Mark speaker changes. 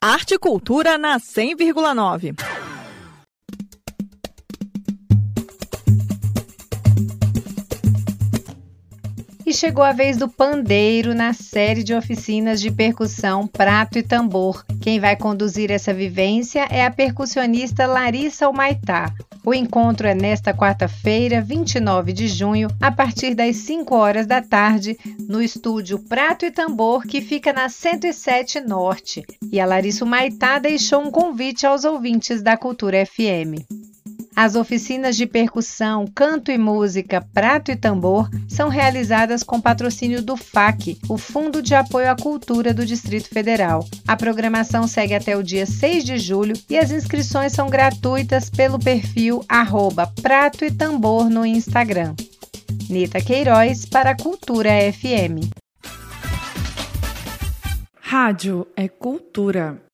Speaker 1: Arte e Cultura na 100,9.
Speaker 2: E chegou a vez do pandeiro na série de oficinas de percussão Prato e Tambor. Quem vai conduzir essa vivência é a percussionista Larissa Almaitá. O encontro é nesta quarta-feira, 29 de junho, a partir das 5 horas da tarde, no estúdio Prato e Tambor, que fica na 107 Norte. E a Larissa Maitá deixou um convite aos ouvintes da Cultura FM. As oficinas de percussão, canto e música, prato e tambor são realizadas com patrocínio do FAC, o Fundo de Apoio à Cultura do Distrito Federal. A programação segue até o dia 6 de julho e as inscrições são gratuitas pelo perfil arroba Prato e Tambor no Instagram. Nita Queiroz para a Cultura FM.
Speaker 3: Rádio é cultura.